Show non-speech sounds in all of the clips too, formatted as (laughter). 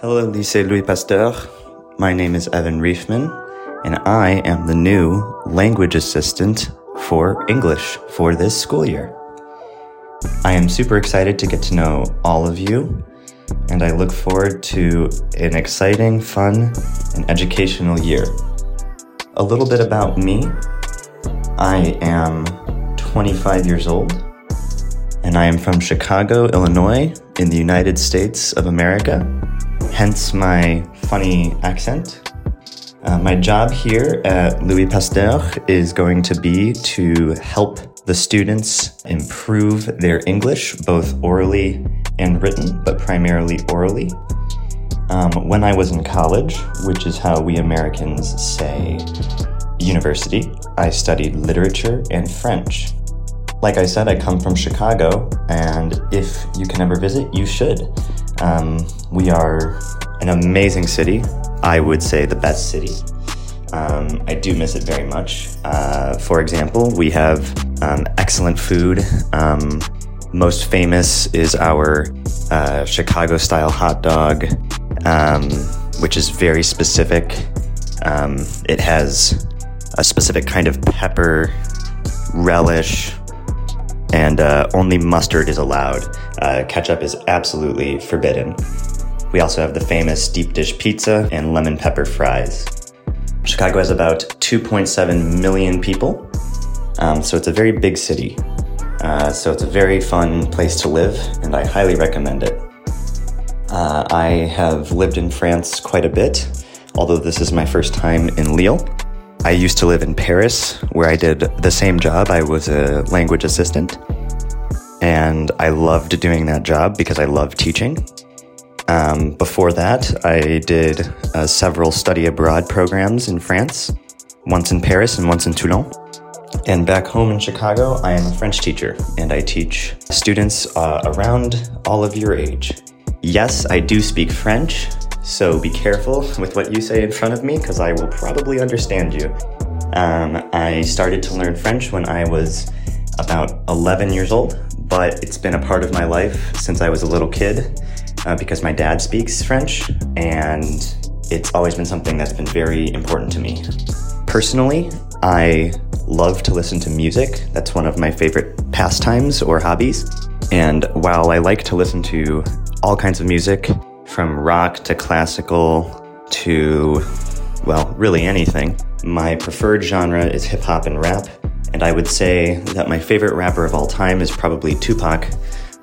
Hello, Lycée Louis Pasteur. My name is Evan Reifman, and I am the new language assistant for English for this school year. I am super excited to get to know all of you, and I look forward to an exciting, fun, and educational year. A little bit about me I am 25 years old, and I am from Chicago, Illinois, in the United States of America, hence my funny accent. Uh, my job here at Louis Pasteur is going to be to help the students improve their English, both orally and written, but primarily orally. Um, when I was in college, which is how we Americans say university, I studied literature and French. Like I said, I come from Chicago, and if you can ever visit, you should. Um, we are an amazing city. I would say the best city. Um, I do miss it very much. Uh, for example, we have um, excellent food. Um, most famous is our uh, Chicago style hot dog, um, which is very specific. Um, it has a specific kind of pepper, relish, and uh, only mustard is allowed. Uh, ketchup is absolutely forbidden. We also have the famous deep dish pizza and lemon pepper fries. Chicago has about 2.7 million people, um, so it's a very big city. Uh, so it's a very fun place to live, and I highly recommend it. Uh, I have lived in France quite a bit, although this is my first time in Lille. I used to live in Paris, where I did the same job. I was a language assistant. And I loved doing that job because I love teaching. Um, before that, I did uh, several study abroad programs in France, once in Paris and once in Toulon. And back home in Chicago, I am a French teacher and I teach students uh, around all of your age. Yes, I do speak French, so be careful (laughs) with what you say in front of me because I will probably understand you. Um, I started to learn French when I was about 11 years old, but it's been a part of my life since I was a little kid uh, because my dad speaks French and it's always been something that's been very important to me. Personally, I love to listen to music. That's one of my favorite pastimes or hobbies. And while I like to listen to all kinds of music, from rock to classical to, well, really anything. My preferred genre is hip hop and rap, and I would say that my favorite rapper of all time is probably Tupac,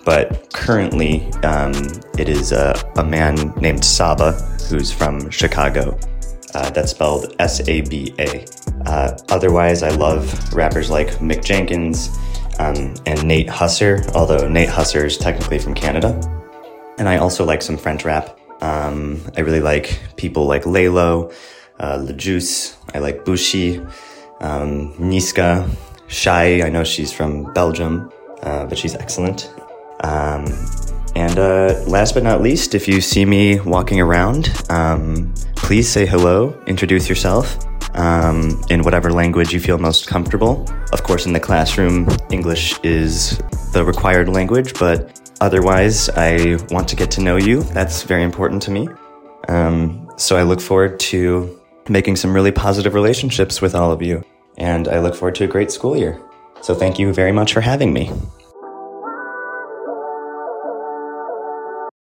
but currently um, it is a, a, man named Saba who's from Chicago. Uh, that's spelled S A B A. Uh, otherwise, I love rappers like Mick Jenkins um, and Nate Husser, although Nate Husser is technically from Canada. And I also like some French rap. Um, I really like people like Laylow, uh, Le Juiice. I like Bushi, um, Niska, Shay. I know she's from Belgium, uh, but she's excellent. Um, and uh, last but not least, if you see me walking around, um, please say hello, introduce yourself um, in whatever language you feel most comfortable. Of course, in the classroom, English is the required language, but Otherwise, I want to get to know you. That's very important to me. Um, so I look forward to making some really positive relationships with all of you. And I look forward to a great school year. So thank you very much for having me.